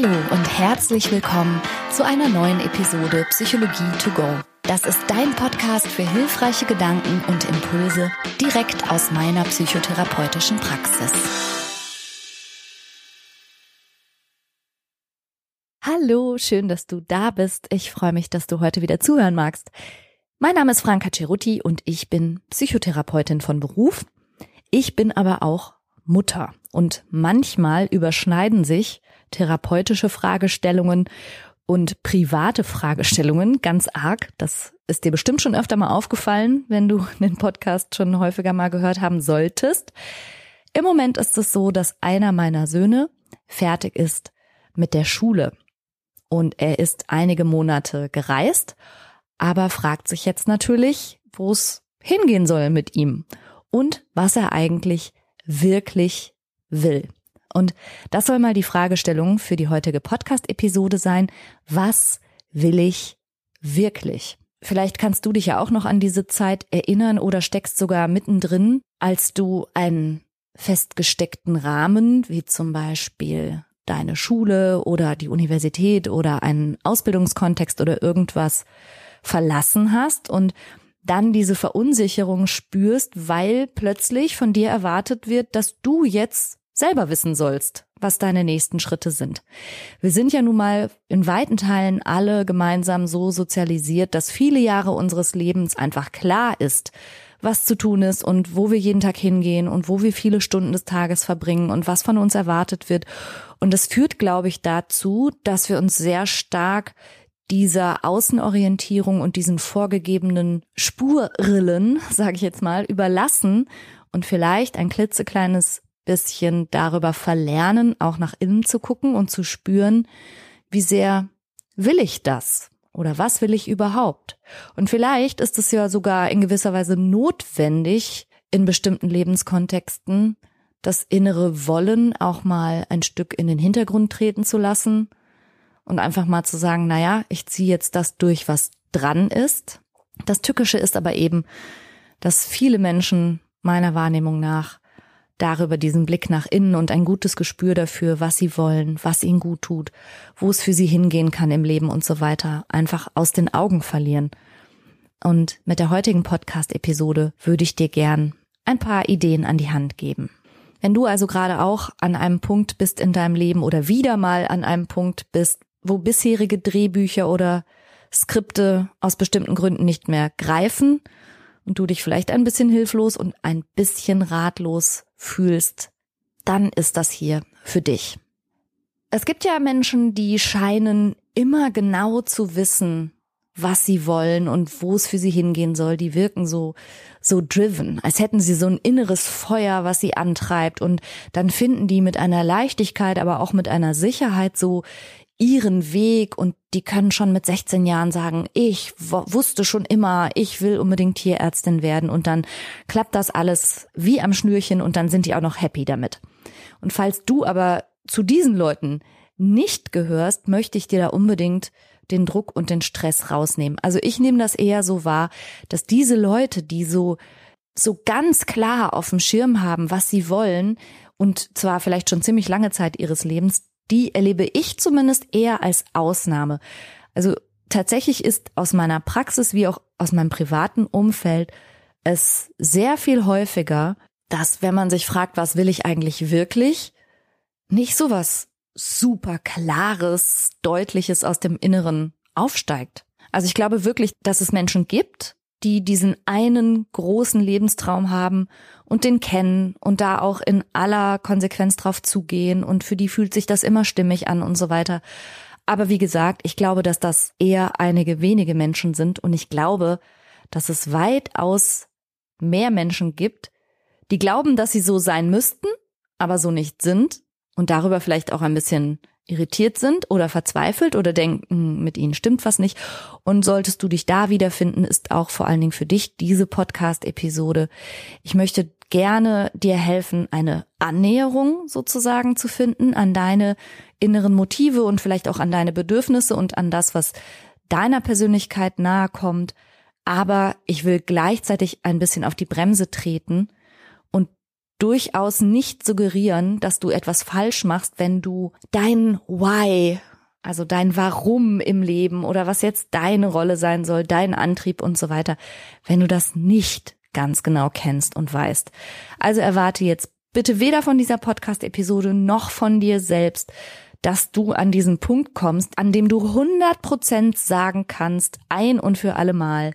Hallo und herzlich willkommen zu einer neuen Episode Psychologie to go. Das ist dein Podcast für hilfreiche Gedanken und Impulse direkt aus meiner psychotherapeutischen Praxis. Hallo, schön, dass du da bist. Ich freue mich, dass du heute wieder zuhören magst. Mein Name ist Franka Cerutti und ich bin Psychotherapeutin von Beruf. Ich bin aber auch Mutter und manchmal überschneiden sich therapeutische Fragestellungen und private Fragestellungen ganz arg. Das ist dir bestimmt schon öfter mal aufgefallen, wenn du den Podcast schon häufiger mal gehört haben solltest. Im Moment ist es so, dass einer meiner Söhne fertig ist mit der Schule und er ist einige Monate gereist, aber fragt sich jetzt natürlich, wo es hingehen soll mit ihm und was er eigentlich wirklich will. Und das soll mal die Fragestellung für die heutige Podcast-Episode sein. Was will ich wirklich? Vielleicht kannst du dich ja auch noch an diese Zeit erinnern oder steckst sogar mittendrin, als du einen festgesteckten Rahmen, wie zum Beispiel deine Schule oder die Universität oder einen Ausbildungskontext oder irgendwas verlassen hast und dann diese Verunsicherung spürst, weil plötzlich von dir erwartet wird, dass du jetzt selber wissen sollst, was deine nächsten Schritte sind. Wir sind ja nun mal in weiten Teilen alle gemeinsam so sozialisiert, dass viele Jahre unseres Lebens einfach klar ist, was zu tun ist und wo wir jeden Tag hingehen und wo wir viele Stunden des Tages verbringen und was von uns erwartet wird. Und das führt, glaube ich, dazu, dass wir uns sehr stark dieser Außenorientierung und diesen vorgegebenen Spurrillen, sage ich jetzt mal, überlassen und vielleicht ein klitzekleines bisschen darüber verlernen, auch nach innen zu gucken und zu spüren, wie sehr will ich das oder was will ich überhaupt? Und vielleicht ist es ja sogar in gewisser Weise notwendig, in bestimmten Lebenskontexten das innere Wollen auch mal ein Stück in den Hintergrund treten zu lassen und einfach mal zu sagen, na ja, ich ziehe jetzt das durch, was dran ist. Das Tückische ist aber eben, dass viele Menschen meiner Wahrnehmung nach darüber diesen Blick nach innen und ein gutes Gespür dafür, was sie wollen, was ihnen gut tut, wo es für sie hingehen kann im Leben und so weiter, einfach aus den Augen verlieren. Und mit der heutigen Podcast-Episode würde ich dir gern ein paar Ideen an die Hand geben. Wenn du also gerade auch an einem Punkt bist in deinem Leben oder wieder mal an einem Punkt bist, wo bisherige Drehbücher oder Skripte aus bestimmten Gründen nicht mehr greifen und du dich vielleicht ein bisschen hilflos und ein bisschen ratlos fühlst, dann ist das hier für dich. Es gibt ja Menschen, die scheinen immer genau zu wissen, was sie wollen und wo es für sie hingehen soll. Die wirken so, so driven, als hätten sie so ein inneres Feuer, was sie antreibt. Und dann finden die mit einer Leichtigkeit, aber auch mit einer Sicherheit so ihren Weg und die können schon mit 16 Jahren sagen, ich wusste schon immer, ich will unbedingt Tierärztin werden und dann klappt das alles wie am Schnürchen und dann sind die auch noch happy damit. Und falls du aber zu diesen Leuten nicht gehörst, möchte ich dir da unbedingt den Druck und den Stress rausnehmen. Also ich nehme das eher so wahr, dass diese Leute, die so so ganz klar auf dem Schirm haben, was sie wollen und zwar vielleicht schon ziemlich lange Zeit ihres Lebens, die erlebe ich zumindest eher als Ausnahme. Also tatsächlich ist aus meiner Praxis wie auch aus meinem privaten Umfeld es sehr viel häufiger, dass wenn man sich fragt, was will ich eigentlich wirklich, nicht so was super klares, deutliches aus dem Inneren aufsteigt. Also ich glaube wirklich, dass es Menschen gibt, die diesen einen großen Lebenstraum haben und den kennen und da auch in aller Konsequenz drauf zugehen und für die fühlt sich das immer stimmig an und so weiter. Aber wie gesagt, ich glaube, dass das eher einige wenige Menschen sind und ich glaube, dass es weitaus mehr Menschen gibt, die glauben, dass sie so sein müssten, aber so nicht sind und darüber vielleicht auch ein bisschen irritiert sind oder verzweifelt oder denken, mit ihnen stimmt was nicht. Und solltest du dich da wiederfinden, ist auch vor allen Dingen für dich diese Podcast-Episode. Ich möchte gerne dir helfen, eine Annäherung sozusagen zu finden an deine inneren Motive und vielleicht auch an deine Bedürfnisse und an das, was deiner Persönlichkeit nahe kommt. Aber ich will gleichzeitig ein bisschen auf die Bremse treten durchaus nicht suggerieren, dass du etwas falsch machst, wenn du dein Why, also dein Warum im Leben oder was jetzt deine Rolle sein soll, dein Antrieb und so weiter, wenn du das nicht ganz genau kennst und weißt. Also erwarte jetzt bitte weder von dieser Podcast-Episode noch von dir selbst, dass du an diesen Punkt kommst, an dem du 100 Prozent sagen kannst, ein und für alle Mal,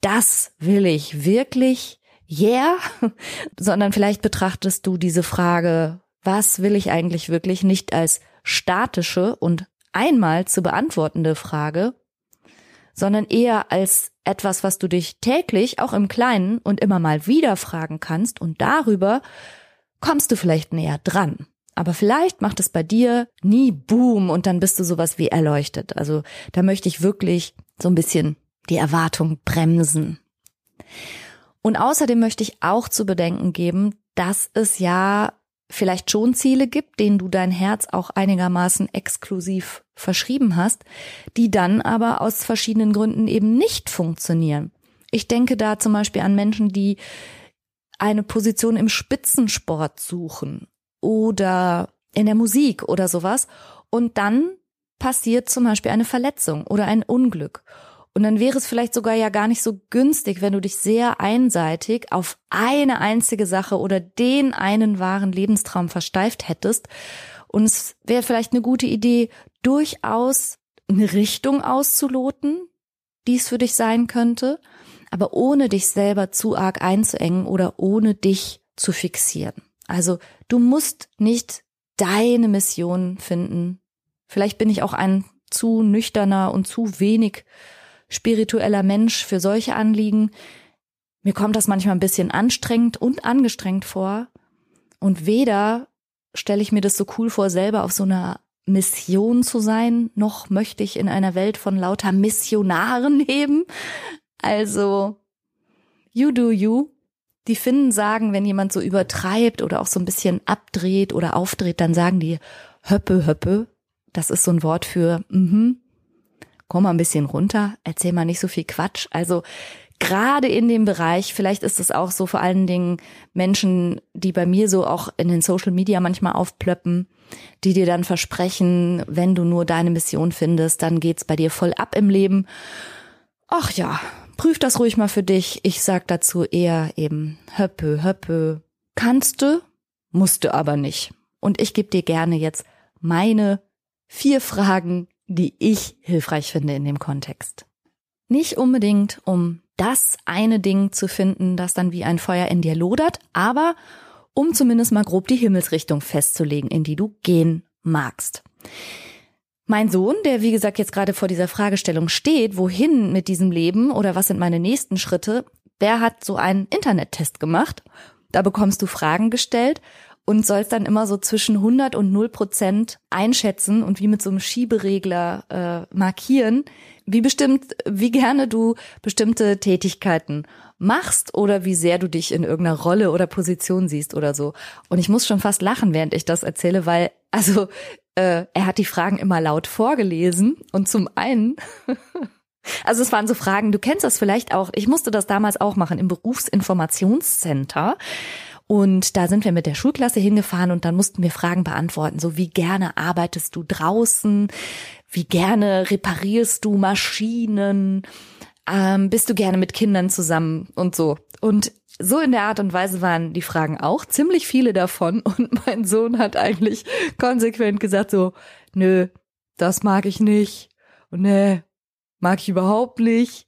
das will ich wirklich, yeah, sondern vielleicht betrachtest du diese Frage, was will ich eigentlich wirklich nicht als statische und einmal zu beantwortende Frage, sondern eher als etwas, was du dich täglich, auch im Kleinen und immer mal wieder fragen kannst und darüber kommst du vielleicht näher dran. Aber vielleicht macht es bei dir nie Boom und dann bist du sowas wie erleuchtet. Also da möchte ich wirklich so ein bisschen die Erwartung bremsen. Und außerdem möchte ich auch zu bedenken geben, dass es ja vielleicht schon Ziele gibt, denen du dein Herz auch einigermaßen exklusiv verschrieben hast, die dann aber aus verschiedenen Gründen eben nicht funktionieren. Ich denke da zum Beispiel an Menschen, die eine Position im Spitzensport suchen oder in der Musik oder sowas und dann passiert zum Beispiel eine Verletzung oder ein Unglück. Und dann wäre es vielleicht sogar ja gar nicht so günstig, wenn du dich sehr einseitig auf eine einzige Sache oder den einen wahren Lebenstraum versteift hättest. Und es wäre vielleicht eine gute Idee, durchaus eine Richtung auszuloten, die es für dich sein könnte, aber ohne dich selber zu arg einzuengen oder ohne dich zu fixieren. Also du musst nicht deine Mission finden. Vielleicht bin ich auch ein zu nüchterner und zu wenig spiritueller Mensch für solche Anliegen. Mir kommt das manchmal ein bisschen anstrengend und angestrengt vor. Und weder stelle ich mir das so cool vor, selber auf so einer Mission zu sein, noch möchte ich in einer Welt von lauter Missionaren leben. Also, you do you. Die Finnen sagen, wenn jemand so übertreibt oder auch so ein bisschen abdreht oder aufdreht, dann sagen die Höppe, Höppe. Das ist so ein Wort für, mhm, komm mal ein bisschen runter, erzähl mal nicht so viel Quatsch. Also gerade in dem Bereich, vielleicht ist es auch so vor allen Dingen Menschen, die bei mir so auch in den Social Media manchmal aufplöppen, die dir dann versprechen, wenn du nur deine Mission findest, dann geht's bei dir voll ab im Leben. Ach ja, prüf das ruhig mal für dich. Ich sag dazu eher eben höppe, höppe. Kannst du, musst du aber nicht. Und ich gebe dir gerne jetzt meine vier Fragen, die ich hilfreich finde in dem Kontext. Nicht unbedingt, um das eine Ding zu finden, das dann wie ein Feuer in dir lodert, aber um zumindest mal grob die Himmelsrichtung festzulegen, in die du gehen magst. Mein Sohn, der wie gesagt jetzt gerade vor dieser Fragestellung steht, wohin mit diesem Leben oder was sind meine nächsten Schritte, der hat so einen Internettest gemacht. Da bekommst du Fragen gestellt und sollst dann immer so zwischen 100 und 0 Prozent einschätzen und wie mit so einem Schieberegler äh, markieren, wie bestimmt, wie gerne du bestimmte Tätigkeiten machst oder wie sehr du dich in irgendeiner Rolle oder Position siehst oder so. Und ich muss schon fast lachen, während ich das erzähle, weil also äh, er hat die Fragen immer laut vorgelesen und zum einen Also es waren so Fragen, du kennst das vielleicht auch, ich musste das damals auch machen im Berufsinformationscenter. Und da sind wir mit der Schulklasse hingefahren und dann mussten wir Fragen beantworten, so wie gerne arbeitest du draußen, wie gerne reparierst du Maschinen, ähm, bist du gerne mit Kindern zusammen und so. Und so in der Art und Weise waren die Fragen auch, ziemlich viele davon. Und mein Sohn hat eigentlich konsequent gesagt so, nö, das mag ich nicht. Und nee, mag ich überhaupt nicht.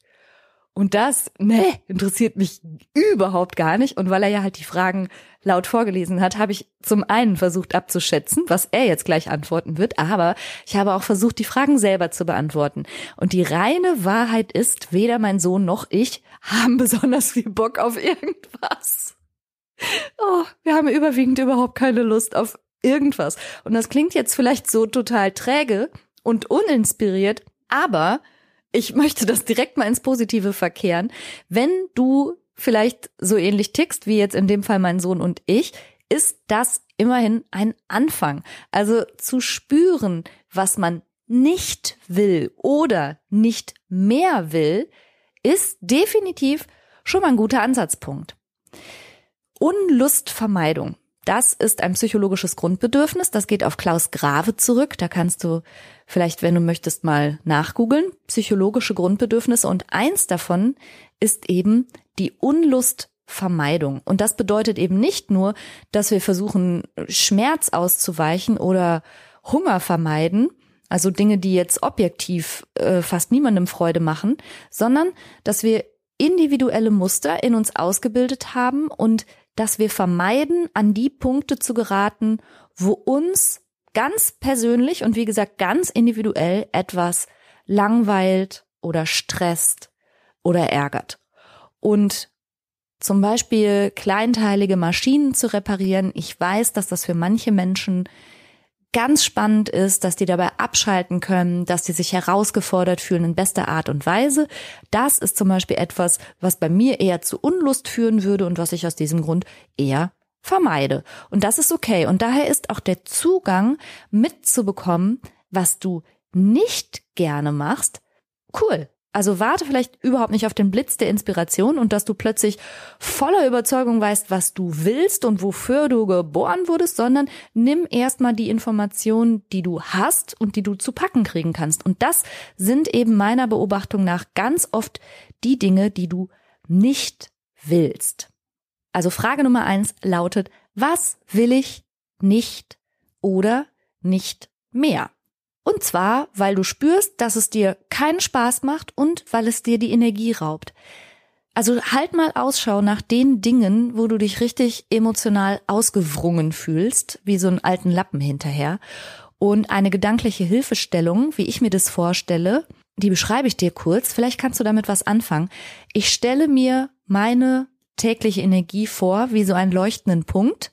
Und das, ne, interessiert mich überhaupt gar nicht. Und weil er ja halt die Fragen laut vorgelesen hat, habe ich zum einen versucht abzuschätzen, was er jetzt gleich antworten wird, aber ich habe auch versucht, die Fragen selber zu beantworten. Und die reine Wahrheit ist, weder mein Sohn noch ich haben besonders viel Bock auf irgendwas. Oh, wir haben überwiegend überhaupt keine Lust auf irgendwas. Und das klingt jetzt vielleicht so total träge und uninspiriert, aber ich möchte das direkt mal ins Positive verkehren. Wenn du vielleicht so ähnlich tickst wie jetzt in dem Fall mein Sohn und ich, ist das immerhin ein Anfang. Also zu spüren, was man nicht will oder nicht mehr will, ist definitiv schon mal ein guter Ansatzpunkt. Unlustvermeidung. Das ist ein psychologisches Grundbedürfnis. Das geht auf Klaus Grave zurück. Da kannst du vielleicht, wenn du möchtest, mal nachgoogeln. Psychologische Grundbedürfnisse. Und eins davon ist eben die Unlustvermeidung. Und das bedeutet eben nicht nur, dass wir versuchen, Schmerz auszuweichen oder Hunger vermeiden, also Dinge, die jetzt objektiv äh, fast niemandem Freude machen, sondern dass wir individuelle Muster in uns ausgebildet haben und dass wir vermeiden, an die Punkte zu geraten, wo uns ganz persönlich und wie gesagt ganz individuell etwas langweilt oder stresst oder ärgert. Und zum Beispiel kleinteilige Maschinen zu reparieren. Ich weiß, dass das für manche Menschen ganz spannend ist, dass die dabei abschalten können, dass die sich herausgefordert fühlen in bester Art und Weise. Das ist zum Beispiel etwas, was bei mir eher zu Unlust führen würde und was ich aus diesem Grund eher vermeide. Und das ist okay. Und daher ist auch der Zugang mitzubekommen, was du nicht gerne machst, cool. Also warte vielleicht überhaupt nicht auf den Blitz der Inspiration und dass du plötzlich voller Überzeugung weißt, was du willst und wofür du geboren wurdest, sondern nimm erstmal die Informationen, die du hast und die du zu packen kriegen kannst. Und das sind eben meiner Beobachtung nach ganz oft die Dinge, die du nicht willst. Also Frage Nummer eins lautet, was will ich nicht oder nicht mehr? Und zwar, weil du spürst, dass es dir keinen Spaß macht und weil es dir die Energie raubt. Also halt mal Ausschau nach den Dingen, wo du dich richtig emotional ausgewrungen fühlst, wie so einen alten Lappen hinterher. Und eine gedankliche Hilfestellung, wie ich mir das vorstelle, die beschreibe ich dir kurz. Vielleicht kannst du damit was anfangen. Ich stelle mir meine tägliche Energie vor wie so einen leuchtenden Punkt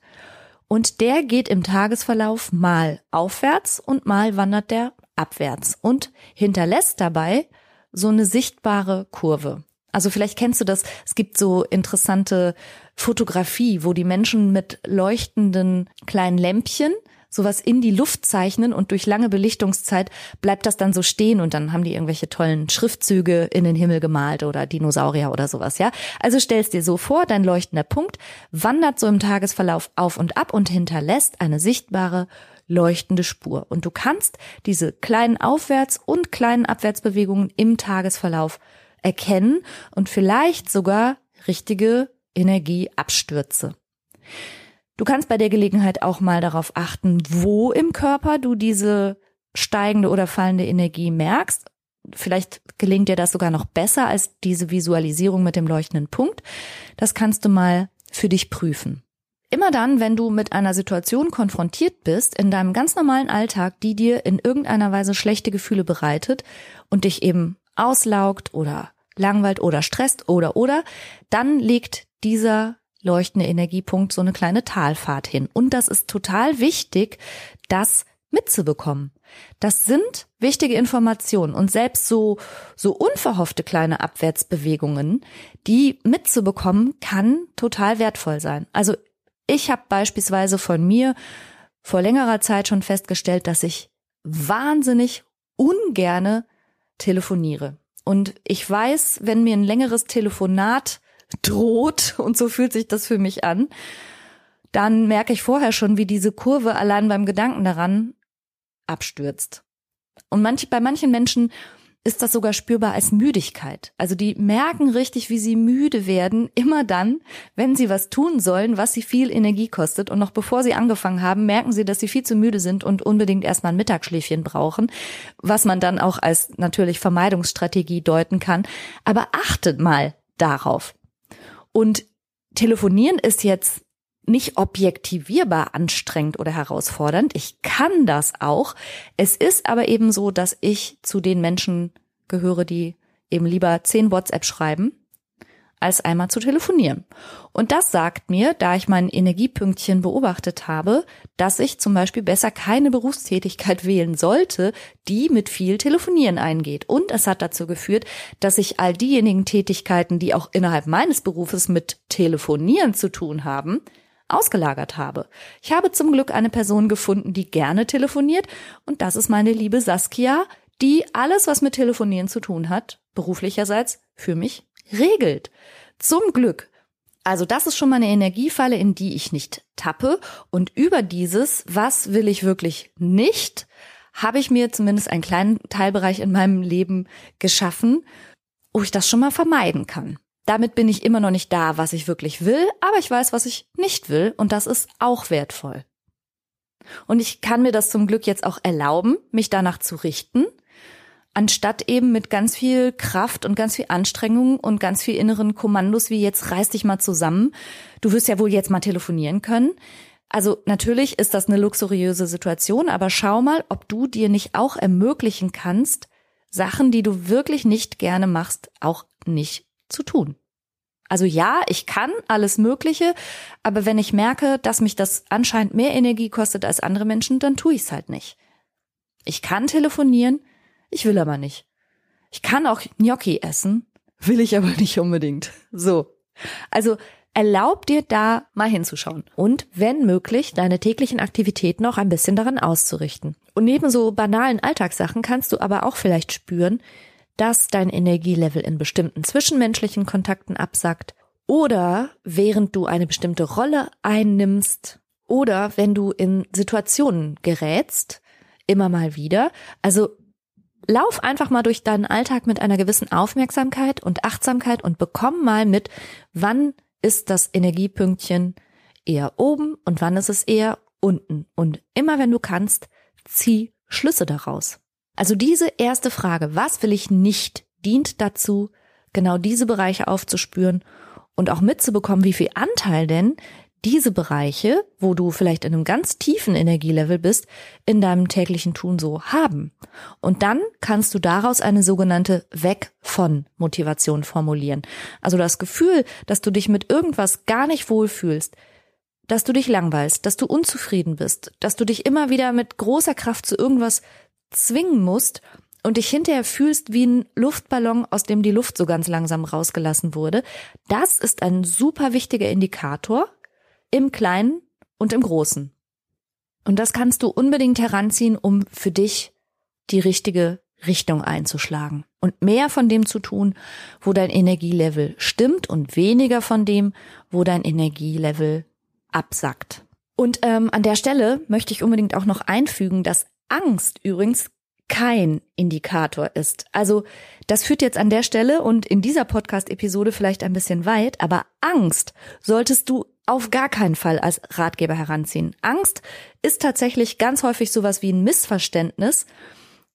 und der geht im Tagesverlauf mal aufwärts und mal wandert der abwärts und hinterlässt dabei so eine sichtbare Kurve. Also vielleicht kennst du das, es gibt so interessante Fotografie, wo die Menschen mit leuchtenden kleinen Lämpchen sowas in die Luft zeichnen und durch lange Belichtungszeit bleibt das dann so stehen und dann haben die irgendwelche tollen Schriftzüge in den Himmel gemalt oder Dinosaurier oder sowas, ja? Also stellst dir so vor, dein leuchtender Punkt wandert so im Tagesverlauf auf und ab und hinterlässt eine sichtbare leuchtende Spur. Und du kannst diese kleinen Aufwärts- und kleinen Abwärtsbewegungen im Tagesverlauf erkennen und vielleicht sogar richtige Energieabstürze. Du kannst bei der Gelegenheit auch mal darauf achten, wo im Körper du diese steigende oder fallende Energie merkst. Vielleicht gelingt dir das sogar noch besser als diese Visualisierung mit dem leuchtenden Punkt. Das kannst du mal für dich prüfen. Immer dann, wenn du mit einer Situation konfrontiert bist in deinem ganz normalen Alltag, die dir in irgendeiner Weise schlechte Gefühle bereitet und dich eben auslaugt oder langweilt oder stresst oder oder, dann legt dieser leuchtende Energiepunkt so eine kleine Talfahrt hin. Und das ist total wichtig, das mitzubekommen. Das sind wichtige Informationen und selbst so, so unverhoffte kleine Abwärtsbewegungen, die mitzubekommen, kann total wertvoll sein. Also ich habe beispielsweise von mir vor längerer Zeit schon festgestellt, dass ich wahnsinnig ungerne telefoniere. Und ich weiß, wenn mir ein längeres Telefonat droht, und so fühlt sich das für mich an, dann merke ich vorher schon, wie diese Kurve allein beim Gedanken daran abstürzt. Und manch, bei manchen Menschen ist das sogar spürbar als Müdigkeit. Also die merken richtig, wie sie müde werden, immer dann, wenn sie was tun sollen, was sie viel Energie kostet. Und noch bevor sie angefangen haben, merken sie, dass sie viel zu müde sind und unbedingt erstmal ein Mittagsschläfchen brauchen, was man dann auch als natürlich Vermeidungsstrategie deuten kann. Aber achtet mal darauf. Und telefonieren ist jetzt nicht objektivierbar anstrengend oder herausfordernd. Ich kann das auch. Es ist aber eben so, dass ich zu den Menschen gehöre, die eben lieber zehn WhatsApp schreiben als einmal zu telefonieren. Und das sagt mir, da ich mein Energiepünktchen beobachtet habe, dass ich zum Beispiel besser keine Berufstätigkeit wählen sollte, die mit viel Telefonieren eingeht. Und es hat dazu geführt, dass ich all diejenigen Tätigkeiten, die auch innerhalb meines Berufes mit Telefonieren zu tun haben, ausgelagert habe. Ich habe zum Glück eine Person gefunden, die gerne telefoniert, und das ist meine liebe Saskia, die alles, was mit Telefonieren zu tun hat, beruflicherseits für mich regelt. Zum Glück. Also das ist schon mal eine Energiefalle, in die ich nicht tappe. Und über dieses, was will ich wirklich nicht, habe ich mir zumindest einen kleinen Teilbereich in meinem Leben geschaffen, wo ich das schon mal vermeiden kann. Damit bin ich immer noch nicht da, was ich wirklich will, aber ich weiß, was ich nicht will und das ist auch wertvoll. Und ich kann mir das zum Glück jetzt auch erlauben, mich danach zu richten, anstatt eben mit ganz viel Kraft und ganz viel Anstrengung und ganz viel inneren Kommandos wie jetzt reiß dich mal zusammen. Du wirst ja wohl jetzt mal telefonieren können. Also natürlich ist das eine luxuriöse Situation, aber schau mal, ob du dir nicht auch ermöglichen kannst, Sachen, die du wirklich nicht gerne machst, auch nicht zu tun. Also ja, ich kann alles Mögliche, aber wenn ich merke, dass mich das anscheinend mehr Energie kostet als andere Menschen, dann tue ich es halt nicht. Ich kann telefonieren, ich will aber nicht. Ich kann auch Gnocchi essen, will ich aber nicht unbedingt. So. Also erlaub dir da mal hinzuschauen und, wenn möglich, deine täglichen Aktivitäten noch ein bisschen daran auszurichten. Und neben so banalen Alltagssachen kannst du aber auch vielleicht spüren, dass dein Energielevel in bestimmten zwischenmenschlichen Kontakten absackt oder während du eine bestimmte Rolle einnimmst oder wenn du in Situationen gerätst, immer mal wieder. Also lauf einfach mal durch deinen Alltag mit einer gewissen Aufmerksamkeit und Achtsamkeit und bekomm mal mit, wann ist das Energiepünktchen eher oben und wann ist es eher unten. Und immer wenn du kannst, zieh Schlüsse daraus. Also diese erste Frage, was will ich nicht, dient dazu, genau diese Bereiche aufzuspüren und auch mitzubekommen, wie viel Anteil denn diese Bereiche, wo du vielleicht in einem ganz tiefen Energielevel bist, in deinem täglichen Tun so haben. Und dann kannst du daraus eine sogenannte Weg von Motivation formulieren. Also das Gefühl, dass du dich mit irgendwas gar nicht wohlfühlst, dass du dich langweilst, dass du unzufrieden bist, dass du dich immer wieder mit großer Kraft zu irgendwas zwingen musst und dich hinterher fühlst wie ein Luftballon, aus dem die Luft so ganz langsam rausgelassen wurde, das ist ein super wichtiger Indikator im Kleinen und im Großen. Und das kannst du unbedingt heranziehen, um für dich die richtige Richtung einzuschlagen und mehr von dem zu tun, wo dein Energielevel stimmt und weniger von dem, wo dein Energielevel absackt. Und ähm, an der Stelle möchte ich unbedingt auch noch einfügen, dass Angst übrigens kein Indikator ist. Also das führt jetzt an der Stelle und in dieser Podcast-Episode vielleicht ein bisschen weit, aber Angst solltest du auf gar keinen Fall als Ratgeber heranziehen. Angst ist tatsächlich ganz häufig sowas wie ein Missverständnis.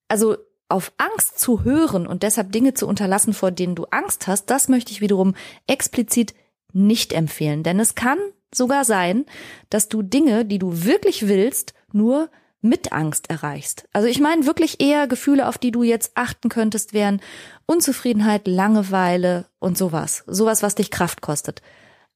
Also auf Angst zu hören und deshalb Dinge zu unterlassen, vor denen du Angst hast, das möchte ich wiederum explizit nicht empfehlen. Denn es kann sogar sein, dass du Dinge, die du wirklich willst, nur mit Angst erreichst. Also ich meine wirklich eher Gefühle, auf die du jetzt achten könntest, wären Unzufriedenheit, Langeweile und sowas. Sowas, was dich Kraft kostet.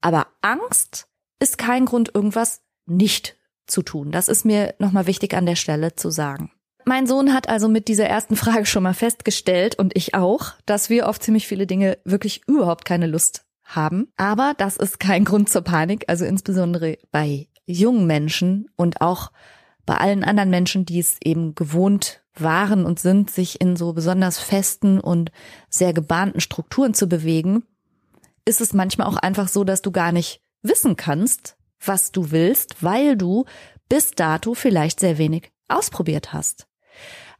Aber Angst ist kein Grund, irgendwas nicht zu tun. Das ist mir nochmal wichtig an der Stelle zu sagen. Mein Sohn hat also mit dieser ersten Frage schon mal festgestellt und ich auch, dass wir auf ziemlich viele Dinge wirklich überhaupt keine Lust haben. Aber das ist kein Grund zur Panik, also insbesondere bei jungen Menschen und auch bei allen anderen Menschen, die es eben gewohnt waren und sind, sich in so besonders festen und sehr gebahnten Strukturen zu bewegen, ist es manchmal auch einfach so, dass du gar nicht wissen kannst, was du willst, weil du bis dato vielleicht sehr wenig ausprobiert hast.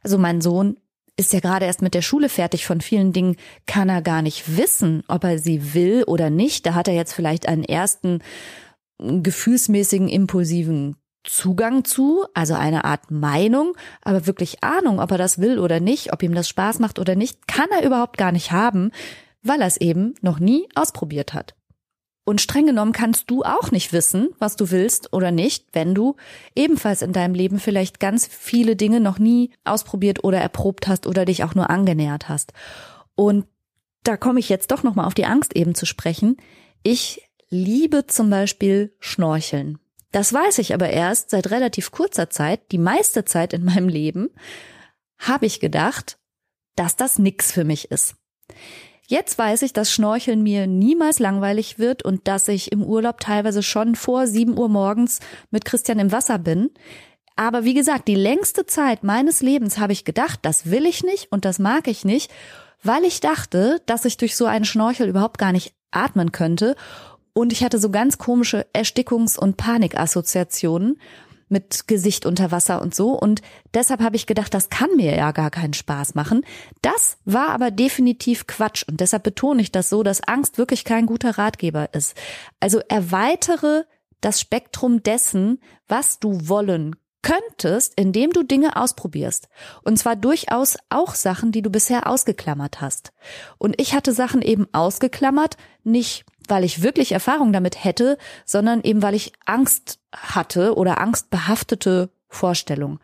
Also mein Sohn ist ja gerade erst mit der Schule fertig. Von vielen Dingen kann er gar nicht wissen, ob er sie will oder nicht. Da hat er jetzt vielleicht einen ersten gefühlsmäßigen, impulsiven Zugang zu, also eine Art Meinung, aber wirklich Ahnung, ob er das will oder nicht, ob ihm das Spaß macht oder nicht, kann er überhaupt gar nicht haben, weil er es eben noch nie ausprobiert hat. Und streng genommen kannst du auch nicht wissen, was du willst oder nicht, wenn du ebenfalls in deinem Leben vielleicht ganz viele Dinge noch nie ausprobiert oder erprobt hast oder dich auch nur angenähert hast. Und da komme ich jetzt doch nochmal auf die Angst eben zu sprechen. Ich liebe zum Beispiel Schnorcheln. Das weiß ich aber erst seit relativ kurzer Zeit, die meiste Zeit in meinem Leben, habe ich gedacht, dass das nix für mich ist. Jetzt weiß ich, dass Schnorcheln mir niemals langweilig wird und dass ich im Urlaub teilweise schon vor sieben Uhr morgens mit Christian im Wasser bin. Aber wie gesagt, die längste Zeit meines Lebens habe ich gedacht, das will ich nicht und das mag ich nicht, weil ich dachte, dass ich durch so einen Schnorchel überhaupt gar nicht atmen könnte Und ich hatte so ganz komische Erstickungs- und Panikassoziationen mit Gesicht unter Wasser und so. Und deshalb habe ich gedacht, das kann mir ja gar keinen Spaß machen. Das war aber definitiv Quatsch. Und deshalb betone ich das so, dass Angst wirklich kein guter Ratgeber ist. Also erweitere das Spektrum dessen, was du wollen könntest, indem du Dinge ausprobierst. Und zwar durchaus auch Sachen, die du bisher ausgeklammert hast. Und ich hatte Sachen eben ausgeklammert, nicht weil ich wirklich Erfahrung damit hätte, sondern eben weil ich Angst hatte oder angstbehaftete Vorstellung.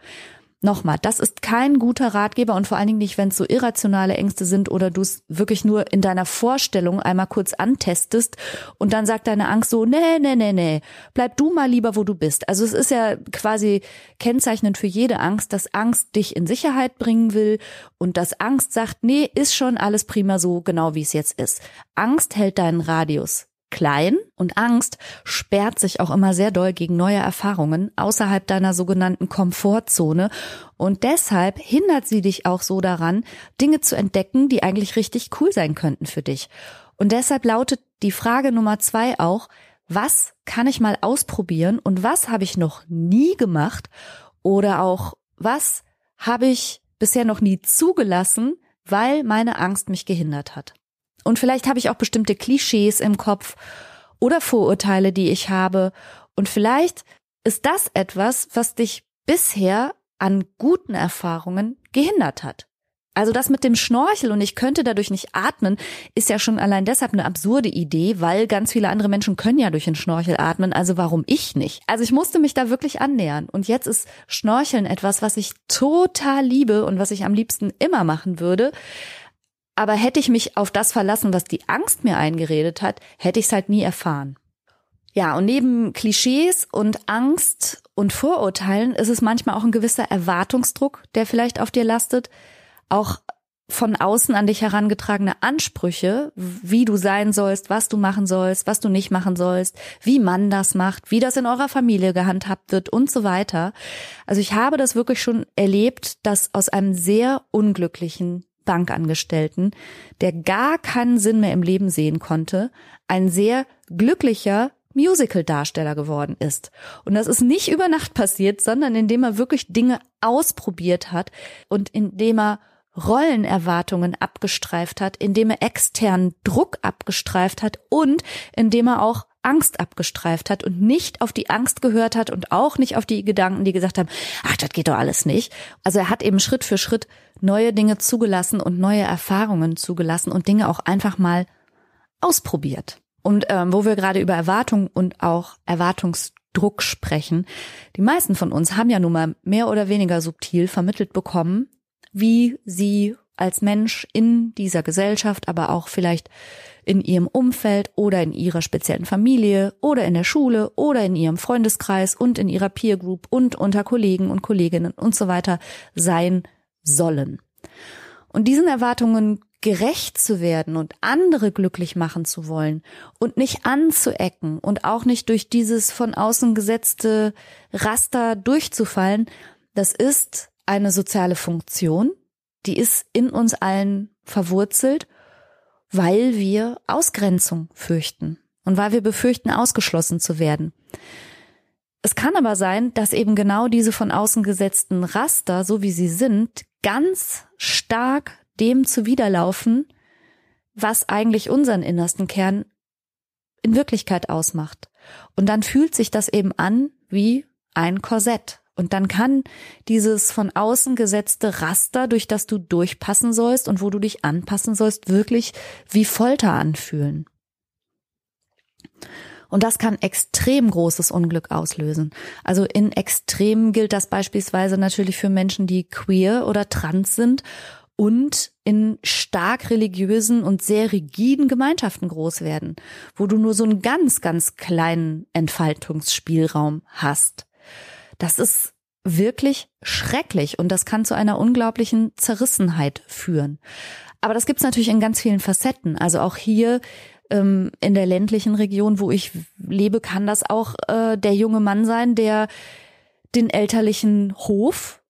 Nochmal, das ist kein guter Ratgeber und vor allen Dingen nicht, wenn es so irrationale Ängste sind oder du es wirklich nur in deiner Vorstellung einmal kurz antestest und dann sagt deine Angst so, nee, nee, nee, nee, bleib du mal lieber, wo du bist. Also es ist ja quasi kennzeichnend für jede Angst, dass Angst dich in Sicherheit bringen will und dass Angst sagt, nee, ist schon alles prima so, genau wie es jetzt ist. Angst hält deinen Radius klein und Angst sperrt sich auch immer sehr doll gegen neue Erfahrungen außerhalb deiner sogenannten Komfortzone und deshalb hindert sie dich auch so daran, Dinge zu entdecken, die eigentlich richtig cool sein könnten für dich. Und deshalb lautet die Frage Nummer zwei auch, was kann ich mal ausprobieren und was habe ich noch nie gemacht oder auch was habe ich bisher noch nie zugelassen, weil meine Angst mich gehindert hat. Und vielleicht habe ich auch bestimmte Klischees im Kopf oder Vorurteile, die ich habe. Und vielleicht ist das etwas, was dich bisher an guten Erfahrungen gehindert hat. Also das mit dem Schnorchel und ich könnte dadurch nicht atmen, ist ja schon allein deshalb eine absurde Idee, weil ganz viele andere Menschen können ja durch den Schnorchel atmen, also warum ich nicht? Also ich musste mich da wirklich annähern und jetzt ist Schnorcheln etwas, was ich total liebe und was ich am liebsten immer machen würde, aber hätte ich mich auf das verlassen, was die Angst mir eingeredet hat, hätte ich es halt nie erfahren. Ja, und neben Klischees und Angst und Vorurteilen ist es manchmal auch ein gewisser Erwartungsdruck, der vielleicht auf dir lastet. Auch von außen an dich herangetragene Ansprüche, wie du sein sollst, was du machen sollst, was du nicht machen sollst, wie man das macht, wie das in eurer Familie gehandhabt wird und so weiter. Also ich habe das wirklich schon erlebt, dass aus einem sehr unglücklichen Bankangestellten, der gar keinen Sinn mehr im Leben sehen konnte, ein sehr glücklicher Musical-Darsteller geworden ist. Und das ist nicht über Nacht passiert, sondern indem er wirklich Dinge ausprobiert hat und indem er Rollenerwartungen abgestreift hat, indem er externen Druck abgestreift hat und indem er auch Angst abgestreift hat und nicht auf die Angst gehört hat und auch nicht auf die Gedanken, die gesagt haben, ach, das geht doch alles nicht. Also er hat eben Schritt für Schritt neue Dinge zugelassen und neue Erfahrungen zugelassen und Dinge auch einfach mal ausprobiert. Und ähm, wo wir gerade über Erwartung und auch Erwartungsdruck sprechen, die meisten von uns haben ja nun mal mehr oder weniger subtil vermittelt bekommen, wie sie als Mensch in dieser Gesellschaft, aber auch vielleicht in ihrem Umfeld oder in ihrer speziellen Familie oder in der Schule oder in ihrem Freundeskreis und in ihrer Peer Group und unter Kollegen und Kolleginnen und so weiter sein sollen. Und diesen Erwartungen gerecht zu werden und andere glücklich machen zu wollen und nicht anzuecken und auch nicht durch dieses von außen gesetzte Raster durchzufallen, das ist eine soziale Funktion, die ist in uns allen verwurzelt weil wir Ausgrenzung fürchten und weil wir befürchten, ausgeschlossen zu werden. Es kann aber sein, dass eben genau diese von außen gesetzten Raster, so wie sie sind, ganz stark dem zuwiderlaufen, was eigentlich unseren innersten Kern in Wirklichkeit ausmacht. Und dann fühlt sich das eben an wie ein Korsett. Und dann kann dieses von außen gesetzte Raster, durch das du durchpassen sollst und wo du dich anpassen sollst, wirklich wie Folter anfühlen. Und das kann extrem großes Unglück auslösen. Also in Extremen gilt das beispielsweise natürlich für Menschen, die queer oder trans sind und in stark religiösen und sehr rigiden Gemeinschaften groß werden, wo du nur so einen ganz, ganz kleinen Entfaltungsspielraum hast. Das ist wirklich schrecklich und das kann zu einer unglaublichen Zerrissenheit führen. Aber das gibt's natürlich in ganz vielen Facetten. Also auch hier ähm, in der ländlichen Region, wo ich lebe, kann das auch äh, der junge Mann sein, der den elterlichen Hof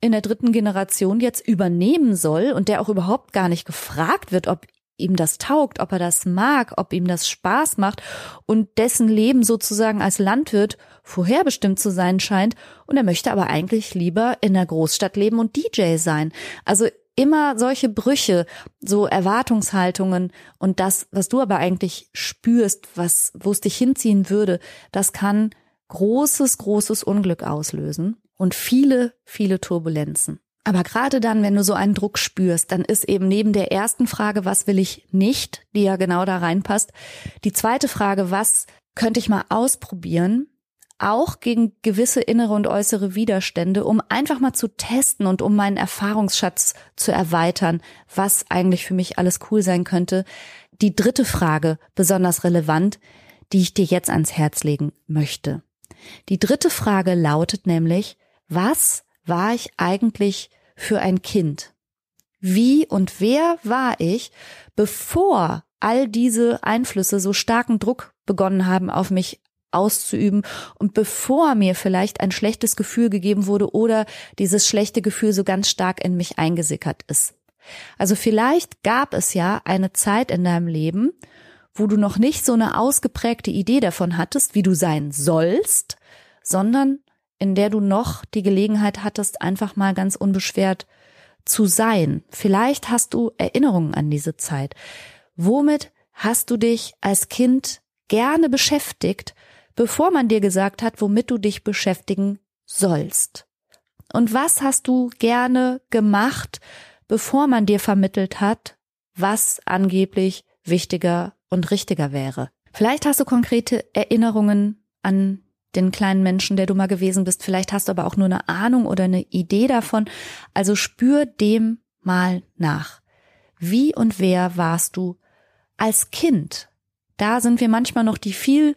in der dritten Generation jetzt übernehmen soll und der auch überhaupt gar nicht gefragt wird, ob ihm das taugt, ob er das mag, ob ihm das Spaß macht und dessen Leben sozusagen als Landwirt vorherbestimmt zu sein scheint und er möchte aber eigentlich lieber in der Großstadt leben und DJ sein. Also immer solche Brüche, so Erwartungshaltungen und das, was du aber eigentlich spürst, was, wo es dich hinziehen würde, das kann großes, großes Unglück auslösen und viele, viele Turbulenzen. Aber gerade dann, wenn du so einen Druck spürst, dann ist eben neben der ersten Frage, was will ich nicht, die ja genau da reinpasst, die zweite Frage, was könnte ich mal ausprobieren, auch gegen gewisse innere und äußere Widerstände, um einfach mal zu testen und um meinen Erfahrungsschatz zu erweitern, was eigentlich für mich alles cool sein könnte. Die dritte Frage, besonders relevant, die ich dir jetzt ans Herz legen möchte. Die dritte Frage lautet nämlich, was war ich eigentlich für ein Kind? Wie und wer war ich, bevor all diese Einflüsse so starken Druck begonnen haben, auf mich auszuüben und bevor mir vielleicht ein schlechtes Gefühl gegeben wurde oder dieses schlechte Gefühl so ganz stark in mich eingesickert ist. Also vielleicht gab es ja eine Zeit in deinem Leben, wo du noch nicht so eine ausgeprägte Idee davon hattest, wie du sein sollst, sondern in der du noch die Gelegenheit hattest, einfach mal ganz unbeschwert zu sein. Vielleicht hast du Erinnerungen an diese Zeit. Womit hast du dich als Kind gerne beschäftigt, bevor man dir gesagt hat, womit du dich beschäftigen sollst? Und was hast du gerne gemacht, bevor man dir vermittelt hat, was angeblich wichtiger und richtiger wäre? Vielleicht hast du konkrete Erinnerungen an den kleinen Menschen, der du mal gewesen bist. Vielleicht hast du aber auch nur eine Ahnung oder eine Idee davon. Also spür dem mal nach. Wie und wer warst du als Kind? Da sind wir manchmal noch die viel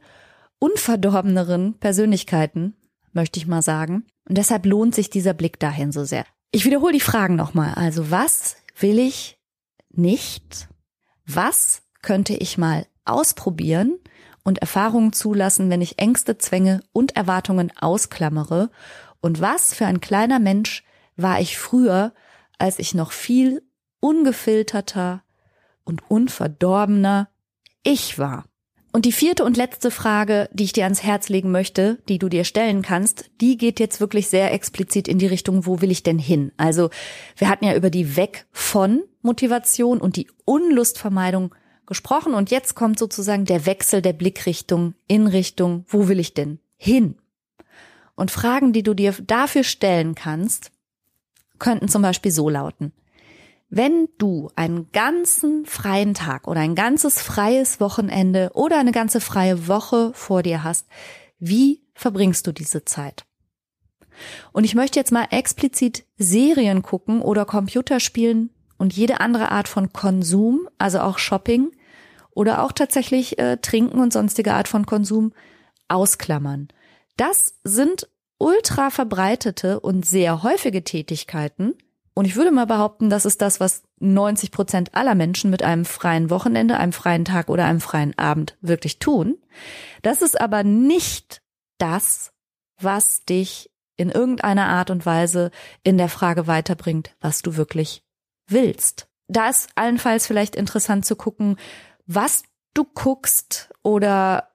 unverdorbeneren Persönlichkeiten, möchte ich mal sagen. Und deshalb lohnt sich dieser Blick dahin so sehr. Ich wiederhole die Fragen nochmal. Also was will ich nicht? Was könnte ich mal ausprobieren? und Erfahrungen zulassen, wenn ich Ängste, Zwänge und Erwartungen ausklammere. Und was für ein kleiner Mensch war ich früher, als ich noch viel ungefilterter und unverdorbener ich war. Und die vierte und letzte Frage, die ich dir ans Herz legen möchte, die du dir stellen kannst, die geht jetzt wirklich sehr explizit in die Richtung, wo will ich denn hin? Also wir hatten ja über die Weg von Motivation und die Unlustvermeidung gesprochen und jetzt kommt sozusagen der Wechsel der Blickrichtung in Richtung, wo will ich denn hin? Und Fragen, die du dir dafür stellen kannst, könnten zum Beispiel so lauten. Wenn du einen ganzen freien Tag oder ein ganzes freies Wochenende oder eine ganze freie Woche vor dir hast, wie verbringst du diese Zeit? Und ich möchte jetzt mal explizit Serien gucken oder Computerspielen und jede andere Art von Konsum, also auch Shopping oder auch tatsächlich äh, Trinken und sonstige Art von Konsum ausklammern. Das sind ultra verbreitete und sehr häufige Tätigkeiten. Und ich würde mal behaupten, das ist das, was 90 Prozent aller Menschen mit einem freien Wochenende, einem freien Tag oder einem freien Abend wirklich tun. Das ist aber nicht das, was dich in irgendeiner Art und Weise in der Frage weiterbringt, was du wirklich willst. Da ist allenfalls vielleicht interessant zu gucken, was du guckst oder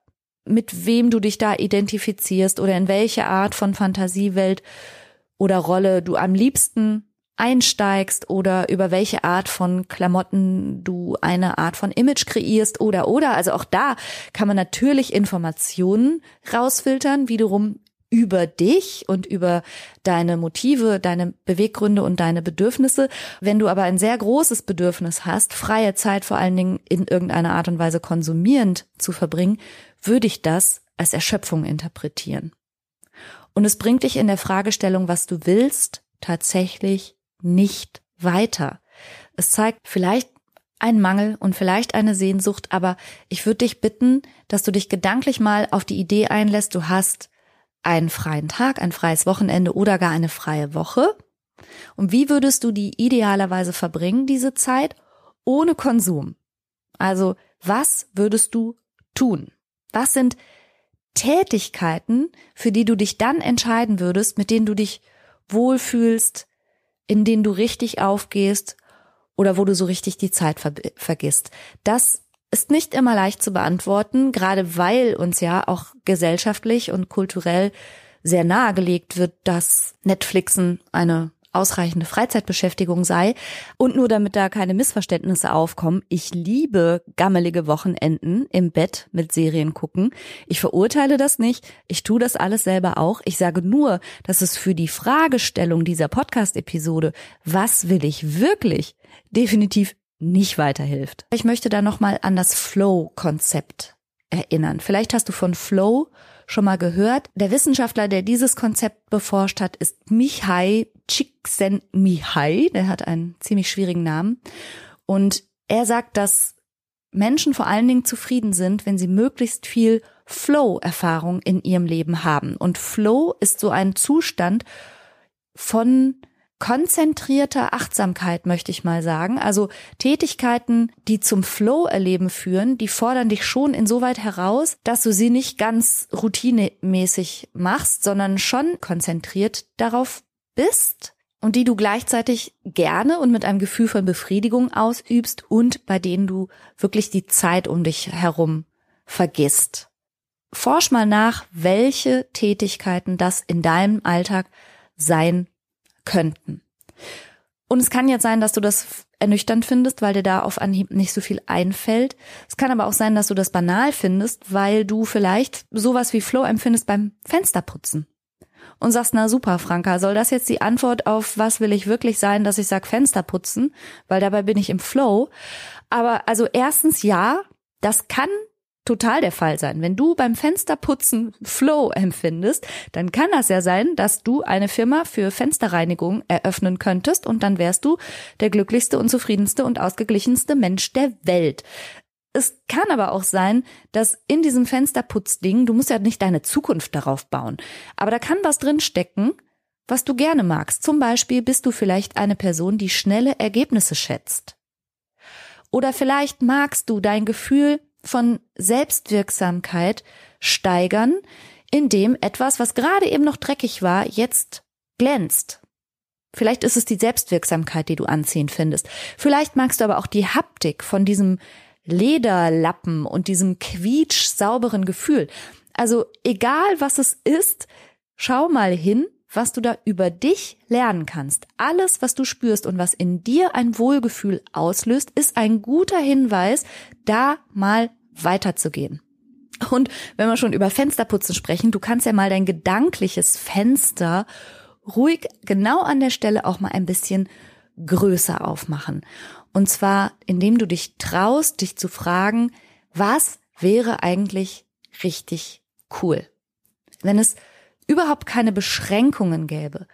mit wem du dich da identifizierst oder in welche Art von Fantasiewelt oder Rolle du am liebsten einsteigst oder über welche Art von Klamotten du eine Art von Image kreierst oder oder also auch da kann man natürlich Informationen rausfiltern, wiederum über dich und über deine Motive, deine Beweggründe und deine Bedürfnisse. Wenn du aber ein sehr großes Bedürfnis hast, freie Zeit vor allen Dingen in irgendeiner Art und Weise konsumierend zu verbringen, würde ich das als Erschöpfung interpretieren. Und es bringt dich in der Fragestellung, was du willst, tatsächlich nicht weiter. Es zeigt vielleicht einen Mangel und vielleicht eine Sehnsucht, aber ich würde dich bitten, dass du dich gedanklich mal auf die Idee einlässt, du hast einen freien Tag, ein freies Wochenende oder gar eine freie Woche? Und wie würdest du die idealerweise verbringen, diese Zeit, ohne Konsum? Also, was würdest du tun? Was sind Tätigkeiten, für die du dich dann entscheiden würdest, mit denen du dich wohlfühlst, in denen du richtig aufgehst oder wo du so richtig die Zeit ver vergisst? Das ist nicht immer leicht zu beantworten, gerade weil uns ja auch gesellschaftlich und kulturell sehr nahegelegt wird, dass Netflixen eine ausreichende Freizeitbeschäftigung sei. Und nur damit da keine Missverständnisse aufkommen, ich liebe gammelige Wochenenden im Bett mit Serien gucken. Ich verurteile das nicht. Ich tue das alles selber auch. Ich sage nur, dass es für die Fragestellung dieser Podcast-Episode, was will ich wirklich, definitiv nicht weiterhilft. Ich möchte da nochmal an das Flow-Konzept erinnern. Vielleicht hast du von Flow schon mal gehört. Der Wissenschaftler, der dieses Konzept beforscht hat, ist Mihai Csikszentmihalyi. Der hat einen ziemlich schwierigen Namen. Und er sagt, dass Menschen vor allen Dingen zufrieden sind, wenn sie möglichst viel Flow-Erfahrung in ihrem Leben haben. Und Flow ist so ein Zustand von konzentrierter Achtsamkeit, möchte ich mal sagen. Also Tätigkeiten, die zum Flow-Erleben führen, die fordern dich schon insoweit heraus, dass du sie nicht ganz routinemäßig machst, sondern schon konzentriert darauf bist und die du gleichzeitig gerne und mit einem Gefühl von Befriedigung ausübst und bei denen du wirklich die Zeit um dich herum vergisst. Forsch mal nach, welche Tätigkeiten das in deinem Alltag sein könnten. Und es kann jetzt sein, dass du das ernüchternd findest, weil dir da auf Anhieb nicht so viel einfällt. Es kann aber auch sein, dass du das banal findest, weil du vielleicht sowas wie Flow empfindest beim Fensterputzen. Und sagst, na super, Franka, soll das jetzt die Antwort auf was will ich wirklich sein, dass ich sag Fenster putzen, weil dabei bin ich im Flow. Aber also erstens ja, das kann total der Fall sein. Wenn du beim Fensterputzen Flow empfindest, dann kann das ja sein, dass du eine Firma für Fensterreinigung eröffnen könntest und dann wärst du der glücklichste und zufriedenste und ausgeglichenste Mensch der Welt. Es kann aber auch sein, dass in diesem Fensterputzding, du musst ja nicht deine Zukunft darauf bauen, aber da kann was drin stecken, was du gerne magst. Zum Beispiel bist du vielleicht eine Person, die schnelle Ergebnisse schätzt. Oder vielleicht magst du dein Gefühl von Selbstwirksamkeit steigern, indem etwas, was gerade eben noch dreckig war, jetzt glänzt. Vielleicht ist es die Selbstwirksamkeit, die du anziehen findest. Vielleicht magst du aber auch die Haptik von diesem Lederlappen und diesem quietsch sauberen Gefühl. Also egal was es ist, schau mal hin was du da über dich lernen kannst. Alles, was du spürst und was in dir ein Wohlgefühl auslöst, ist ein guter Hinweis, da mal weiterzugehen. Und wenn wir schon über Fensterputzen sprechen, du kannst ja mal dein gedankliches Fenster ruhig genau an der Stelle auch mal ein bisschen größer aufmachen. Und zwar, indem du dich traust, dich zu fragen, was wäre eigentlich richtig cool? Wenn es überhaupt keine Beschränkungen gäbe,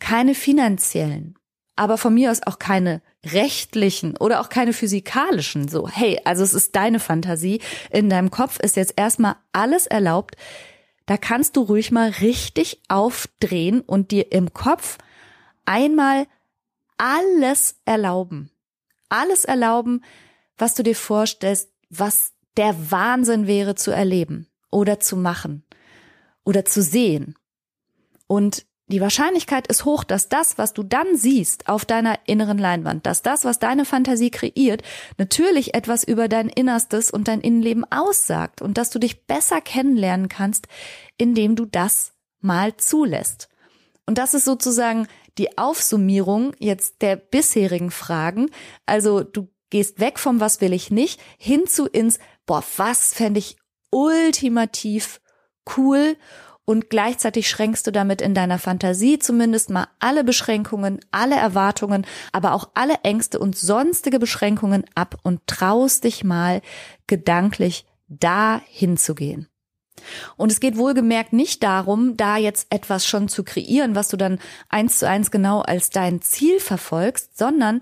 keine finanziellen, aber von mir aus auch keine rechtlichen oder auch keine physikalischen, so, hey, also es ist deine Fantasie, in deinem Kopf ist jetzt erstmal alles erlaubt, da kannst du ruhig mal richtig aufdrehen und dir im Kopf einmal alles erlauben. Alles erlauben, was du dir vorstellst, was der Wahnsinn wäre zu erleben oder zu machen oder zu sehen. Und die Wahrscheinlichkeit ist hoch, dass das, was du dann siehst auf deiner inneren Leinwand, dass das, was deine Fantasie kreiert, natürlich etwas über dein Innerstes und dein Innenleben aussagt und dass du dich besser kennenlernen kannst, indem du das mal zulässt. Und das ist sozusagen die Aufsummierung jetzt der bisherigen Fragen. Also du gehst weg vom Was will ich nicht hin zu ins Boah, was fände ich ultimativ cool und gleichzeitig schränkst du damit in deiner Fantasie zumindest mal alle Beschränkungen, alle Erwartungen, aber auch alle Ängste und sonstige Beschränkungen ab und traust dich mal gedanklich da hinzugehen. Und es geht wohlgemerkt nicht darum, da jetzt etwas schon zu kreieren, was du dann eins zu eins genau als dein Ziel verfolgst, sondern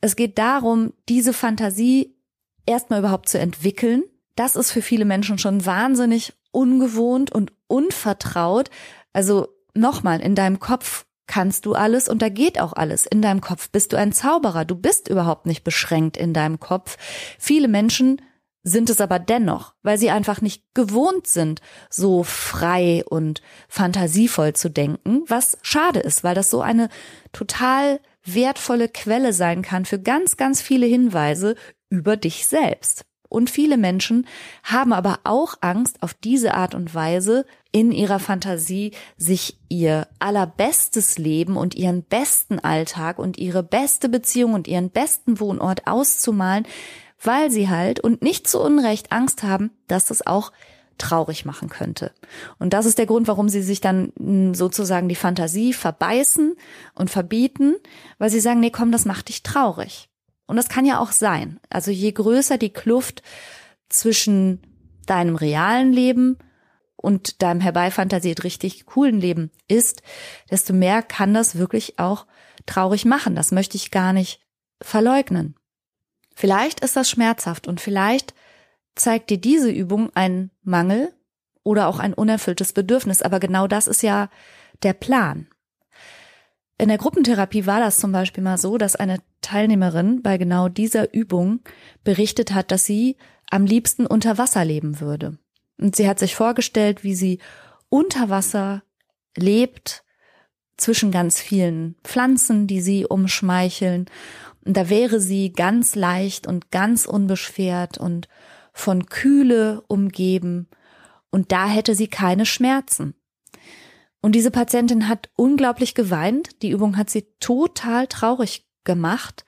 es geht darum, diese Fantasie erstmal überhaupt zu entwickeln. Das ist für viele Menschen schon wahnsinnig ungewohnt und unvertraut. Also nochmal, in deinem Kopf kannst du alles und da geht auch alles. In deinem Kopf bist du ein Zauberer. Du bist überhaupt nicht beschränkt in deinem Kopf. Viele Menschen sind es aber dennoch, weil sie einfach nicht gewohnt sind, so frei und fantasievoll zu denken, was schade ist, weil das so eine total wertvolle Quelle sein kann für ganz, ganz viele Hinweise über dich selbst. Und viele Menschen haben aber auch Angst, auf diese Art und Weise in ihrer Fantasie sich ihr allerbestes Leben und ihren besten Alltag und ihre beste Beziehung und ihren besten Wohnort auszumalen, weil sie halt und nicht zu Unrecht Angst haben, dass das auch traurig machen könnte. Und das ist der Grund, warum sie sich dann hm, sozusagen die Fantasie verbeißen und verbieten, weil sie sagen, nee, komm, das macht dich traurig. Und das kann ja auch sein. Also je größer die Kluft zwischen deinem realen Leben und deinem herbeifantasiert richtig coolen Leben ist, desto mehr kann das wirklich auch traurig machen. Das möchte ich gar nicht verleugnen. Vielleicht ist das schmerzhaft und vielleicht zeigt dir diese Übung einen Mangel oder auch ein unerfülltes Bedürfnis, aber genau das ist ja der Plan. In der Gruppentherapie war das zum Beispiel mal so, dass eine Teilnehmerin bei genau dieser Übung berichtet hat, dass sie am liebsten unter Wasser leben würde. Und sie hat sich vorgestellt, wie sie unter Wasser lebt, zwischen ganz vielen Pflanzen, die sie umschmeicheln. Und da wäre sie ganz leicht und ganz unbeschwert und von Kühle umgeben. Und da hätte sie keine Schmerzen. Und diese Patientin hat unglaublich geweint. Die Übung hat sie total traurig gemacht.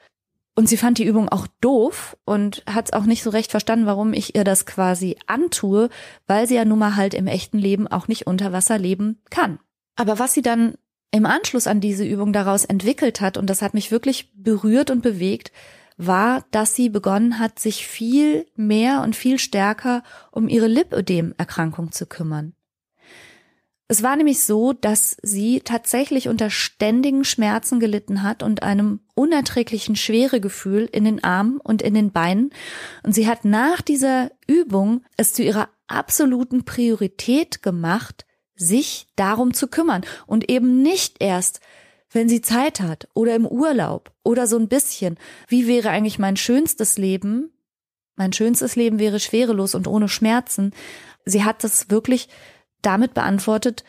Und sie fand die Übung auch doof und hat es auch nicht so recht verstanden, warum ich ihr das quasi antue, weil sie ja nun mal halt im echten Leben auch nicht unter Wasser leben kann. Aber was sie dann im Anschluss an diese Übung daraus entwickelt hat, und das hat mich wirklich berührt und bewegt, war, dass sie begonnen hat, sich viel mehr und viel stärker um ihre Lipödem-Erkrankung zu kümmern. Es war nämlich so, dass sie tatsächlich unter ständigen Schmerzen gelitten hat und einem unerträglichen Schweregefühl in den Armen und in den Beinen. Und sie hat nach dieser Übung es zu ihrer absoluten Priorität gemacht, sich darum zu kümmern und eben nicht erst, wenn sie Zeit hat oder im Urlaub oder so ein bisschen. Wie wäre eigentlich mein schönstes Leben? Mein schönstes Leben wäre schwerelos und ohne Schmerzen. Sie hat das wirklich damit beantwortet,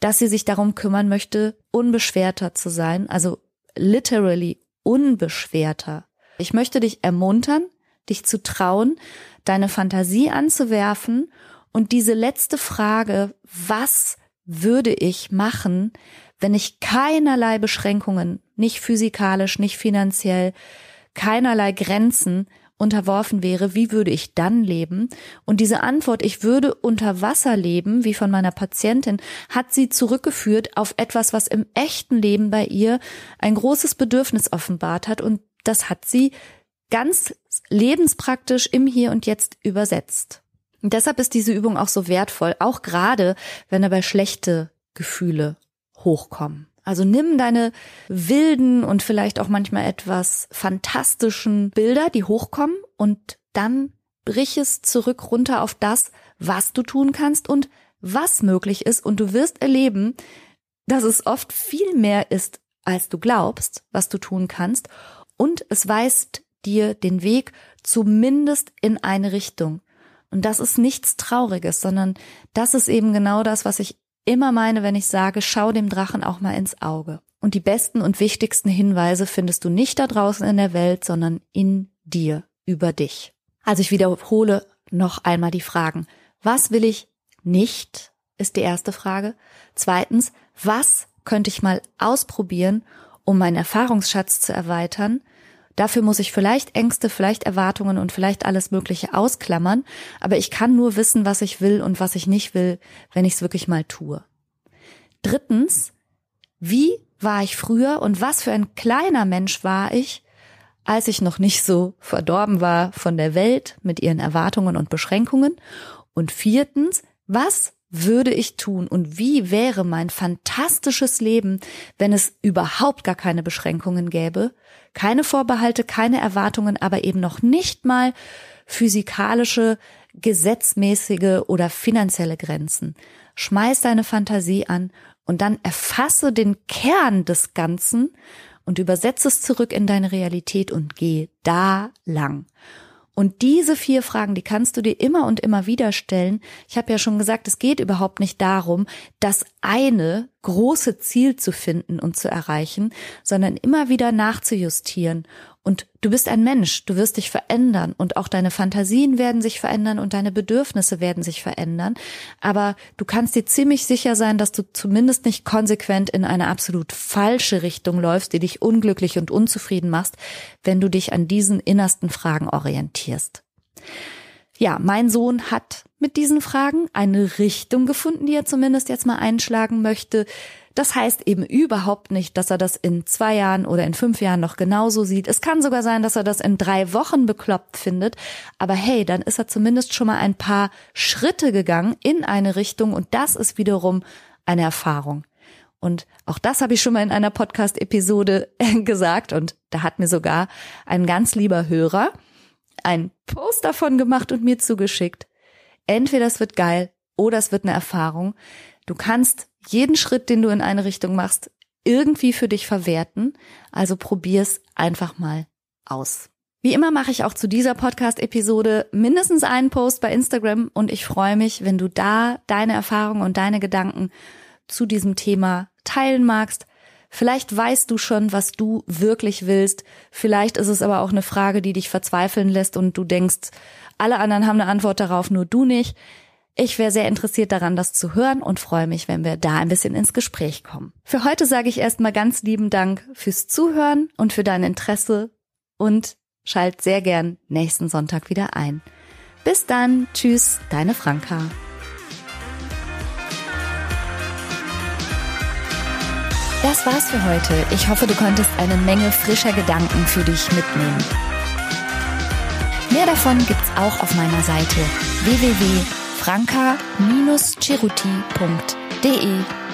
dass sie sich darum kümmern möchte, unbeschwerter zu sein, also literally unbeschwerter. Ich möchte dich ermuntern, dich zu trauen, deine Fantasie anzuwerfen und diese letzte Frage, was würde ich machen, wenn ich keinerlei Beschränkungen, nicht physikalisch, nicht finanziell, keinerlei Grenzen unterworfen wäre, wie würde ich dann leben? Und diese Antwort, ich würde unter Wasser leben, wie von meiner Patientin, hat sie zurückgeführt auf etwas, was im echten Leben bei ihr ein großes Bedürfnis offenbart hat. Und das hat sie ganz lebenspraktisch im Hier und Jetzt übersetzt. Und deshalb ist diese Übung auch so wertvoll, auch gerade wenn dabei schlechte Gefühle hochkommen. Also nimm deine wilden und vielleicht auch manchmal etwas fantastischen Bilder, die hochkommen und dann brich es zurück runter auf das, was du tun kannst und was möglich ist und du wirst erleben, dass es oft viel mehr ist, als du glaubst, was du tun kannst und es weist dir den Weg zumindest in eine Richtung. Und das ist nichts Trauriges, sondern das ist eben genau das, was ich immer meine, wenn ich sage, schau dem Drachen auch mal ins Auge. Und die besten und wichtigsten Hinweise findest du nicht da draußen in der Welt, sondern in dir, über dich. Also ich wiederhole noch einmal die Fragen. Was will ich nicht, ist die erste Frage. Zweitens, was könnte ich mal ausprobieren, um meinen Erfahrungsschatz zu erweitern? Dafür muss ich vielleicht Ängste, vielleicht Erwartungen und vielleicht alles Mögliche ausklammern, aber ich kann nur wissen, was ich will und was ich nicht will, wenn ich es wirklich mal tue. Drittens, wie war ich früher und was für ein kleiner Mensch war ich, als ich noch nicht so verdorben war von der Welt mit ihren Erwartungen und Beschränkungen? Und viertens, was würde ich tun und wie wäre mein fantastisches Leben, wenn es überhaupt gar keine Beschränkungen gäbe, keine Vorbehalte, keine Erwartungen, aber eben noch nicht mal physikalische, gesetzmäßige oder finanzielle Grenzen. Schmeiß deine Fantasie an und dann erfasse den Kern des Ganzen und übersetze es zurück in deine Realität und geh da lang. Und diese vier Fragen, die kannst du dir immer und immer wieder stellen. Ich habe ja schon gesagt, es geht überhaupt nicht darum, das eine große Ziel zu finden und zu erreichen, sondern immer wieder nachzujustieren. Und du bist ein Mensch, du wirst dich verändern und auch deine Fantasien werden sich verändern und deine Bedürfnisse werden sich verändern. Aber du kannst dir ziemlich sicher sein, dass du zumindest nicht konsequent in eine absolut falsche Richtung läufst, die dich unglücklich und unzufrieden machst, wenn du dich an diesen innersten Fragen orientierst. Ja, mein Sohn hat mit diesen Fragen eine Richtung gefunden, die er zumindest jetzt mal einschlagen möchte. Das heißt eben überhaupt nicht, dass er das in zwei Jahren oder in fünf Jahren noch genauso sieht. Es kann sogar sein, dass er das in drei Wochen bekloppt findet. Aber hey, dann ist er zumindest schon mal ein paar Schritte gegangen in eine Richtung und das ist wiederum eine Erfahrung. Und auch das habe ich schon mal in einer Podcast-Episode gesagt und da hat mir sogar ein ganz lieber Hörer ein Post davon gemacht und mir zugeschickt. Entweder es wird geil oder es wird eine Erfahrung. Du kannst jeden Schritt, den du in eine Richtung machst, irgendwie für dich verwerten. Also probier's einfach mal aus. Wie immer mache ich auch zu dieser Podcast-Episode mindestens einen Post bei Instagram und ich freue mich, wenn du da deine Erfahrungen und deine Gedanken zu diesem Thema teilen magst. Vielleicht weißt du schon, was du wirklich willst. Vielleicht ist es aber auch eine Frage, die dich verzweifeln lässt und du denkst, alle anderen haben eine Antwort darauf, nur du nicht. Ich wäre sehr interessiert daran, das zu hören und freue mich, wenn wir da ein bisschen ins Gespräch kommen. Für heute sage ich erstmal ganz lieben Dank fürs Zuhören und für dein Interesse und schalt sehr gern nächsten Sonntag wieder ein. Bis dann, tschüss, deine Franka. Das war's für heute. Ich hoffe, du konntest eine Menge frischer Gedanken für dich mitnehmen. Mehr davon gibt's auch auf meiner Seite www.franca-ceruti.de